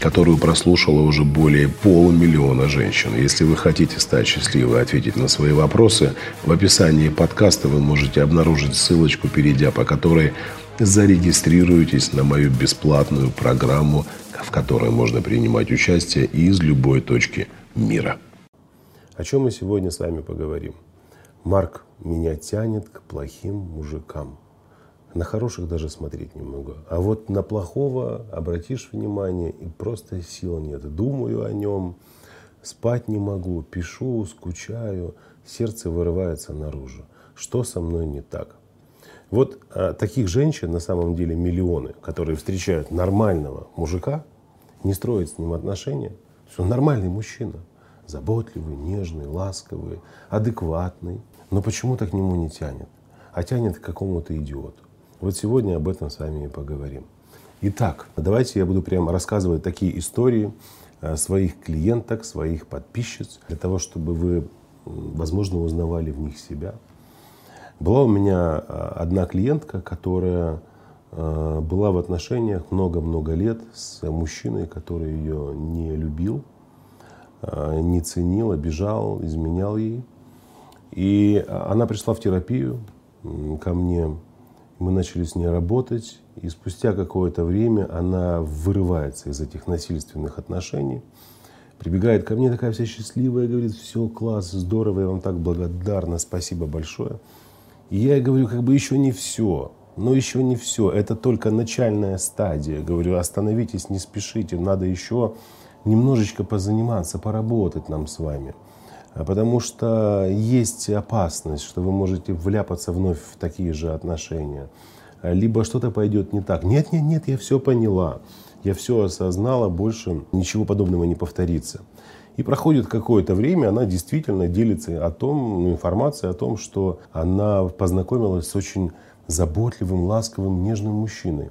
которую прослушало уже более полумиллиона женщин. Если вы хотите стать счастливой и ответить на свои вопросы, в описании подкаста вы можете обнаружить ссылочку, перейдя по которой зарегистрируйтесь на мою бесплатную программу, в которой можно принимать участие из любой точки мира. О чем мы сегодня с вами поговорим? Марк, меня тянет к плохим мужикам. На хороших даже смотреть не могу. А вот на плохого обратишь внимание, и просто сил нет. Думаю о нем, спать не могу, пишу, скучаю, сердце вырывается наружу. Что со мной не так? Вот а, таких женщин на самом деле миллионы, которые встречают нормального мужика, не строят с ним отношения. Что нормальный мужчина, заботливый, нежный, ласковый, адекватный. Но почему-то к нему не тянет, а тянет к какому-то идиоту. Вот сегодня об этом с вами и поговорим. Итак, давайте я буду прямо рассказывать такие истории э, своих клиенток, своих подписчиц, для того, чтобы вы, возможно, узнавали в них себя. Была у меня э, одна клиентка, которая э, была в отношениях много-много лет с мужчиной, который ее не любил, не ценил, обижал, изменял ей. И она пришла в терапию ко мне мы начали с ней работать, и спустя какое-то время она вырывается из этих насильственных отношений, прибегает ко мне такая вся счастливая, говорит, все, класс, здорово, я вам так благодарна, спасибо большое. И я ей говорю, как бы еще не все, но еще не все, это только начальная стадия. Говорю, остановитесь, не спешите, надо еще немножечко позаниматься, поработать нам с вами. Потому что есть опасность, что вы можете вляпаться вновь в такие же отношения. Либо что-то пойдет не так. Нет, нет, нет, я все поняла. Я все осознала, больше ничего подобного не повторится. И проходит какое-то время, она действительно делится о том, ну, информацией о том, что она познакомилась с очень заботливым, ласковым, нежным мужчиной.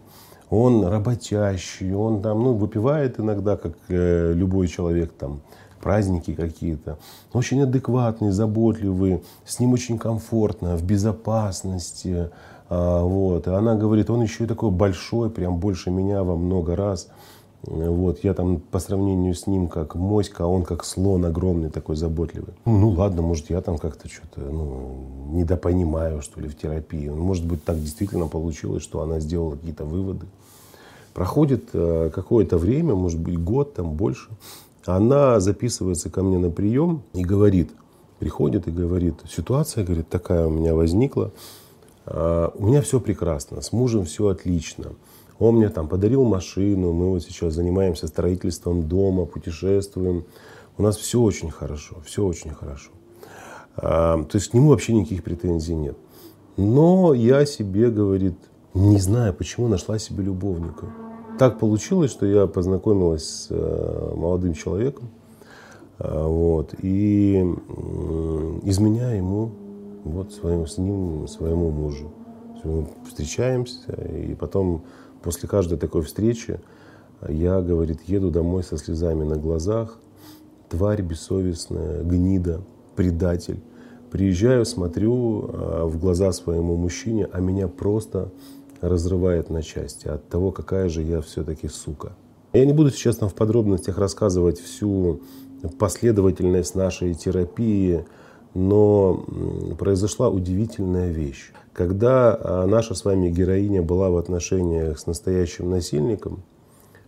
Он работящий, он там, ну, выпивает иногда, как э, любой человек там, праздники какие-то. Очень адекватный, заботливый, с ним очень комфортно, в безопасности. А, вот. И она говорит, он еще и такой большой, прям больше меня во много раз. Вот, я там по сравнению с ним как моська, а он как слон огромный, такой заботливый. Ну, ну ладно, может я там как-то что-то ну, недопонимаю, что ли, в терапии. Ну, может быть, так действительно получилось, что она сделала какие-то выводы. Проходит э, какое-то время, может быть, год, там больше она записывается ко мне на прием и говорит, приходит и говорит, ситуация, говорит, такая у меня возникла, а, у меня все прекрасно, с мужем все отлично. Он мне там подарил машину, мы вот сейчас занимаемся строительством дома, путешествуем. У нас все очень хорошо, все очень хорошо. А, то есть к нему вообще никаких претензий нет. Но я себе, говорит, не знаю, почему нашла себе любовника так получилось, что я познакомилась с э, молодым человеком, э, вот, и изменяя ему, вот, своим, с ним, своему мужу. Мы встречаемся, и потом, после каждой такой встречи, я, говорит, еду домой со слезами на глазах, тварь бессовестная, гнида, предатель. Приезжаю, смотрю э, в глаза своему мужчине, а меня просто разрывает на части от того, какая же я все-таки сука. Я не буду сейчас там в подробностях рассказывать всю последовательность нашей терапии, но произошла удивительная вещь. Когда а, наша с вами героиня была в отношениях с настоящим насильником,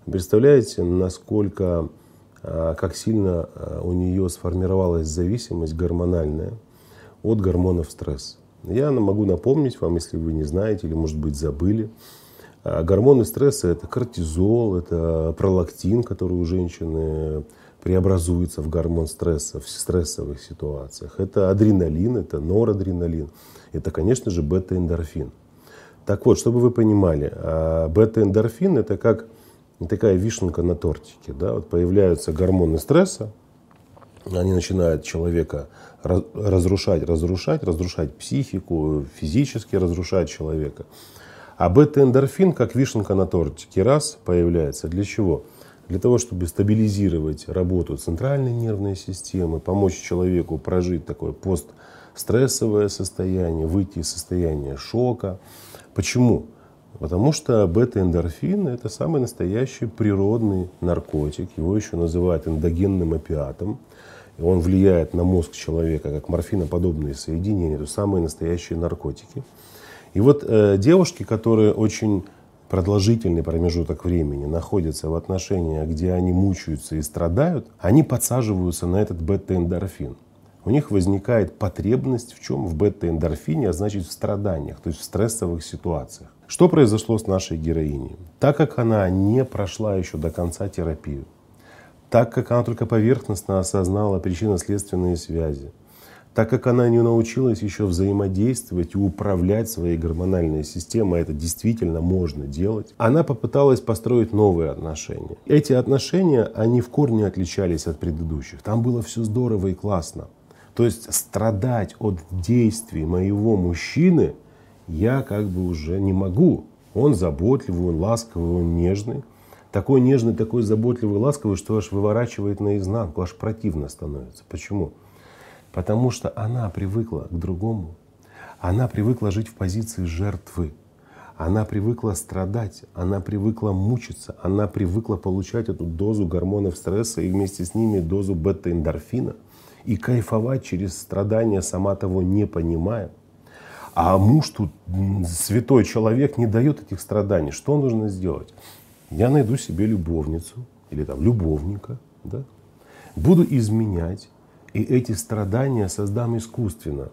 представляете, насколько, а, как сильно а, у нее сформировалась зависимость гормональная от гормонов стресса. Я могу напомнить вам, если вы не знаете или, может быть, забыли. А, гормоны стресса – это кортизол, это пролактин, который у женщины преобразуется в гормон стресса в стрессовых ситуациях. Это адреналин, это норадреналин. Это, конечно же, бета-эндорфин. Так вот, чтобы вы понимали, а, бета-эндорфин – это как такая вишенка на тортике. Да? Вот появляются гормоны стресса, они начинают человека разрушать, разрушать, разрушать психику, физически разрушать человека. А бета-эндорфин, как вишенка на тортике, раз появляется. Для чего? Для того, чтобы стабилизировать работу центральной нервной системы, помочь человеку прожить такое постстрессовое состояние, выйти из состояния шока. Почему? Потому что бета-эндорфин – это самый настоящий природный наркотик. Его еще называют эндогенным опиатом. Он влияет на мозг человека, как морфиноподобные соединения. Это самые настоящие наркотики. И вот э, девушки, которые очень продолжительный промежуток времени находятся в отношениях, где они мучаются и страдают, они подсаживаются на этот бета-эндорфин. У них возникает потребность в чем? В бета-эндорфине, а значит в страданиях, то есть в стрессовых ситуациях. Что произошло с нашей героиней? Так как она не прошла еще до конца терапию, так как она только поверхностно осознала причинно-следственные связи, так как она не научилась еще взаимодействовать и управлять своей гормональной системой, это действительно можно делать, она попыталась построить новые отношения. Эти отношения, они в корне отличались от предыдущих. Там было все здорово и классно. То есть страдать от действий моего мужчины – я как бы уже не могу. Он заботливый, он ласковый, он нежный. Такой нежный, такой заботливый, ласковый, что аж выворачивает наизнанку, аж противно становится. Почему? Потому что она привыкла к другому. Она привыкла жить в позиции жертвы. Она привыкла страдать, она привыкла мучиться, она привыкла получать эту дозу гормонов стресса и вместе с ними дозу бета-эндорфина и кайфовать через страдания, сама того не понимая. А муж тут, святой человек, не дает этих страданий. Что нужно сделать? Я найду себе любовницу или там любовника, да? буду изменять, и эти страдания создам искусственно.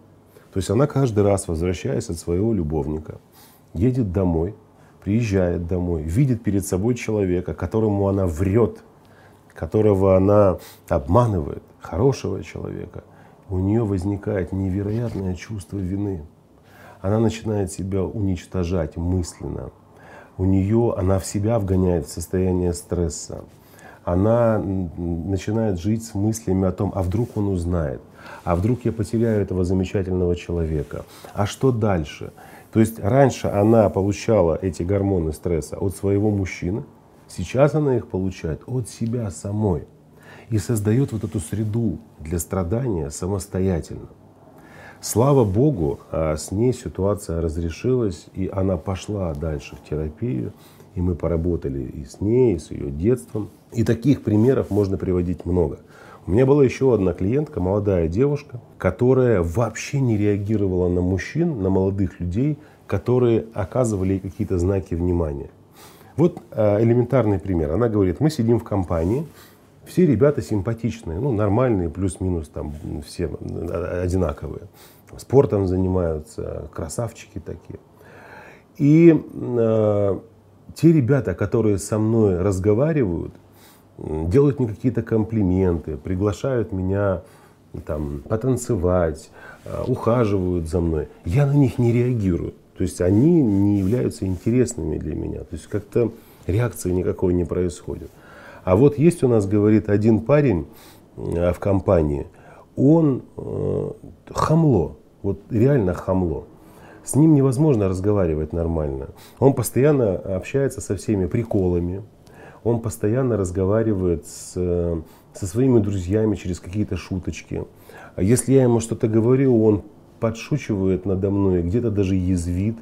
То есть она каждый раз, возвращаясь от своего любовника, едет домой, приезжает домой, видит перед собой человека, которому она врет, которого она обманывает, хорошего человека. У нее возникает невероятное чувство вины она начинает себя уничтожать мысленно. У нее, она в себя вгоняет в состояние стресса. Она начинает жить с мыслями о том, а вдруг он узнает, а вдруг я потеряю этого замечательного человека, а что дальше? То есть раньше она получала эти гормоны стресса от своего мужчины, сейчас она их получает от себя самой и создает вот эту среду для страдания самостоятельно. Слава Богу, а с ней ситуация разрешилась, и она пошла дальше в терапию, и мы поработали и с ней, и с ее детством. И таких примеров можно приводить много. У меня была еще одна клиентка, молодая девушка, которая вообще не реагировала на мужчин, на молодых людей, которые оказывали ей какие-то знаки внимания. Вот а, элементарный пример. Она говорит, мы сидим в компании, все ребята симпатичные, ну, нормальные, плюс-минус там все одинаковые. Спортом занимаются, красавчики такие. И э, те ребята, которые со мной разговаривают, делают мне какие-то комплименты, приглашают меня там, потанцевать, э, ухаживают за мной. Я на них не реагирую. То есть они не являются интересными для меня. То есть как-то реакции никакой не происходит. А вот есть у нас, говорит, один парень э, в компании, он э, хамло, вот реально хамло. С ним невозможно разговаривать нормально. Он постоянно общается со всеми приколами, он постоянно разговаривает с, со своими друзьями через какие-то шуточки. А если я ему что-то говорю, он подшучивает надо мной, где-то даже язвит.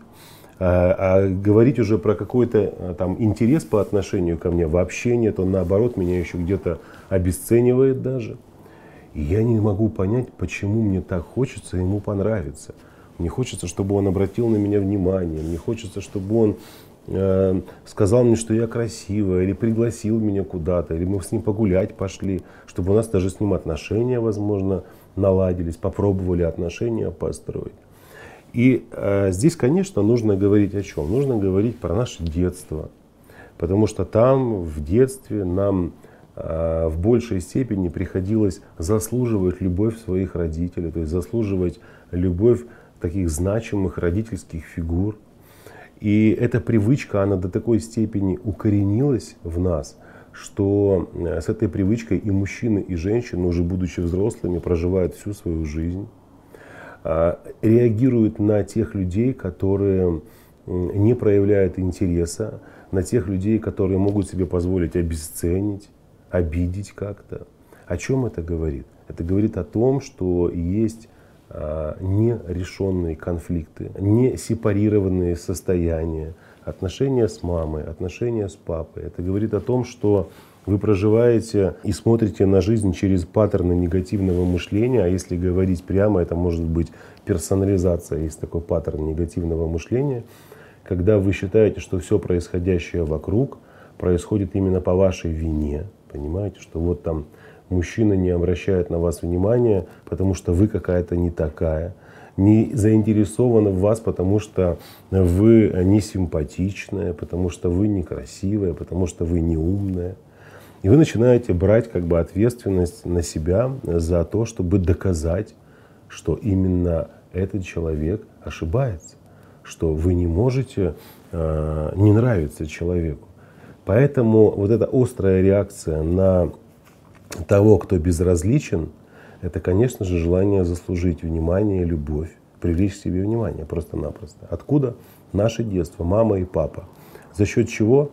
А, а говорить уже про какой-то а, там интерес по отношению ко мне вообще нет. Он наоборот меня еще где-то обесценивает даже. И я не могу понять, почему мне так хочется ему понравиться. Мне хочется, чтобы он обратил на меня внимание. Мне хочется, чтобы он э, сказал мне, что я красивая, или пригласил меня куда-то, или мы с ним погулять пошли, чтобы у нас даже с ним отношения, возможно, наладились, попробовали отношения построить. И э, здесь, конечно, нужно говорить о чем? Нужно говорить про наше детство. Потому что там, в детстве, нам э, в большей степени приходилось заслуживать любовь своих родителей, то есть заслуживать любовь таких значимых родительских фигур. И эта привычка, она до такой степени укоренилась в нас, что э, с этой привычкой и мужчины, и женщины, уже будучи взрослыми, проживают всю свою жизнь, а, реагируют на тех людей, которые не проявляют интереса, на тех людей, которые могут себе позволить обесценить, обидеть как-то. О чем это говорит? Это говорит о том, что есть а, нерешенные конфликты, не сепарированные состояния, отношения с мамой, отношения с папой. Это говорит о том, что вы проживаете и смотрите на жизнь через паттерны негативного мышления, а если говорить прямо, это может быть персонализация, есть такой паттерн негативного мышления, когда вы считаете, что все происходящее вокруг происходит именно по вашей вине, понимаете, что вот там мужчина не обращает на вас внимания, потому что вы какая-то не такая, не заинтересована в вас, потому что вы не симпатичная, потому что вы некрасивая, потому что вы не умная. И вы начинаете брать как бы ответственность на себя за то, чтобы доказать, что именно этот человек ошибается, что вы не можете э, не нравиться человеку. Поэтому вот эта острая реакция на того, кто безразличен, это, конечно же, желание заслужить внимание, любовь, привлечь себе внимание просто-напросто. Откуда? Наше детство, мама и папа. За счет чего?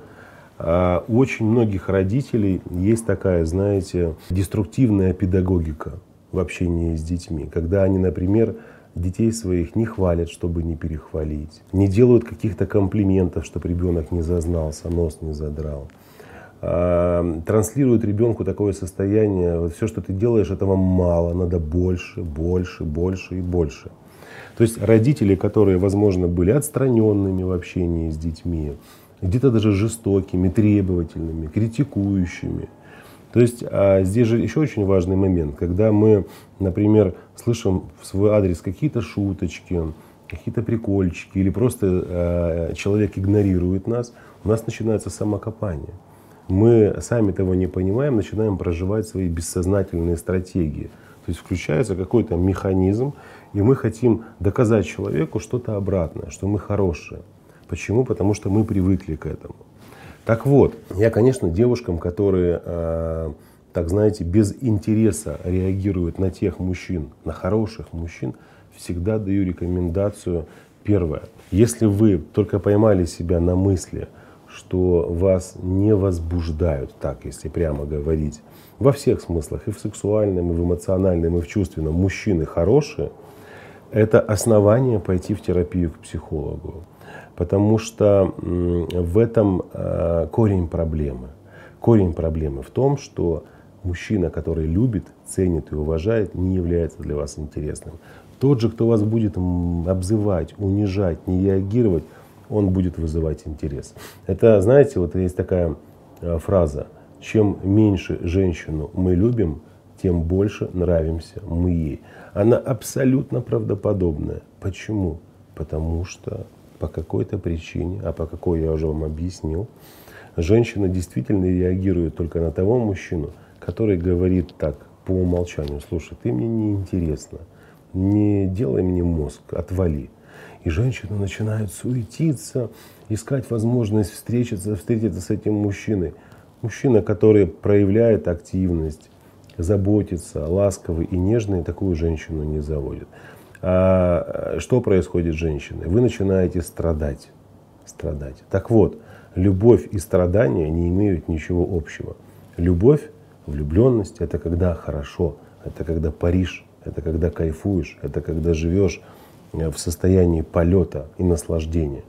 А, у очень многих родителей есть такая, знаете, деструктивная педагогика в общении с детьми, когда они, например, детей своих не хвалят, чтобы не перехвалить, не делают каких-то комплиментов, чтобы ребенок не зазнался, нос не задрал транслирует ребенку такое состояние, все, что ты делаешь, этого мало, надо больше, больше, больше и больше. То есть родители, которые, возможно, были отстраненными в общении с детьми, где-то даже жестокими, требовательными, критикующими. То есть а здесь же еще очень важный момент, когда мы, например, слышим в свой адрес какие-то шуточки, какие-то прикольчики, или просто э, человек игнорирует нас, у нас начинается самокопание мы сами того не понимаем, начинаем проживать свои бессознательные стратегии. То есть включается какой-то механизм, и мы хотим доказать человеку что-то обратное, что мы хорошие. Почему? Потому что мы привыкли к этому. Так вот, я, конечно, девушкам, которые, э, так знаете, без интереса реагируют на тех мужчин, на хороших мужчин, всегда даю рекомендацию. Первое. Если вы только поймали себя на мысли – что вас не возбуждают, так если прямо говорить, во всех смыслах, и в сексуальном, и в эмоциональном, и в чувственном, мужчины хорошие, это основание пойти в терапию к психологу. Потому что в этом э, корень проблемы. Корень проблемы в том, что мужчина, который любит, ценит и уважает, не является для вас интересным. Тот же, кто вас будет обзывать, унижать, не реагировать, он будет вызывать интерес. Это, знаете, вот есть такая э, фраза, чем меньше женщину мы любим, тем больше нравимся мы ей. Она абсолютно правдоподобная. Почему? Потому что по какой-то причине, а по какой я уже вам объяснил, женщина действительно реагирует только на того мужчину, который говорит так по умолчанию, слушай, ты мне не интересна, не делай мне мозг, отвали. И женщины начинают суетиться, искать возможность встретиться, встретиться с этим мужчиной. Мужчина, который проявляет активность, заботится, ласковый и нежный, такую женщину не заводит. А что происходит с женщиной? Вы начинаете страдать. Страдать. Так вот, любовь и страдания не имеют ничего общего. Любовь, влюбленность – это когда хорошо, это когда паришь, это когда кайфуешь, это когда живешь Э, в состоянии полета и наслаждения.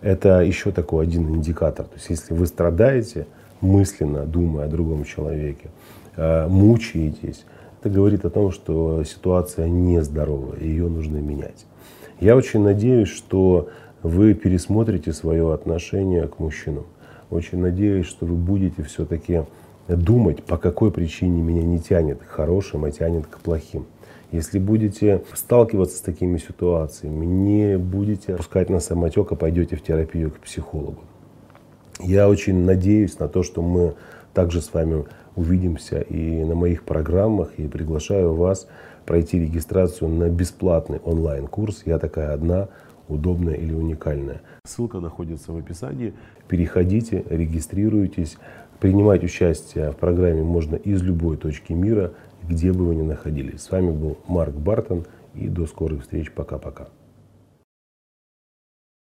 Это еще такой один индикатор. То есть если вы страдаете, мысленно думая о другом человеке, э, мучаетесь, это говорит о том, что ситуация нездоровая, и ее нужно менять. Я очень надеюсь, что вы пересмотрите свое отношение к мужчинам. Очень надеюсь, что вы будете все-таки думать, по какой причине меня не тянет к хорошим, а тянет к плохим. Если будете сталкиваться с такими ситуациями, не будете пускать на самотек, а пойдете в терапию к психологу. Я очень надеюсь на то, что мы также с вами увидимся и на моих программах, и приглашаю вас пройти регистрацию на бесплатный онлайн-курс «Я такая одна», удобная или уникальная. Ссылка находится в описании. Переходите, регистрируйтесь. Принимать участие в программе можно из любой точки мира, где бы вы ни находились. С вами был Марк Бартон и до скорых встреч. Пока-пока.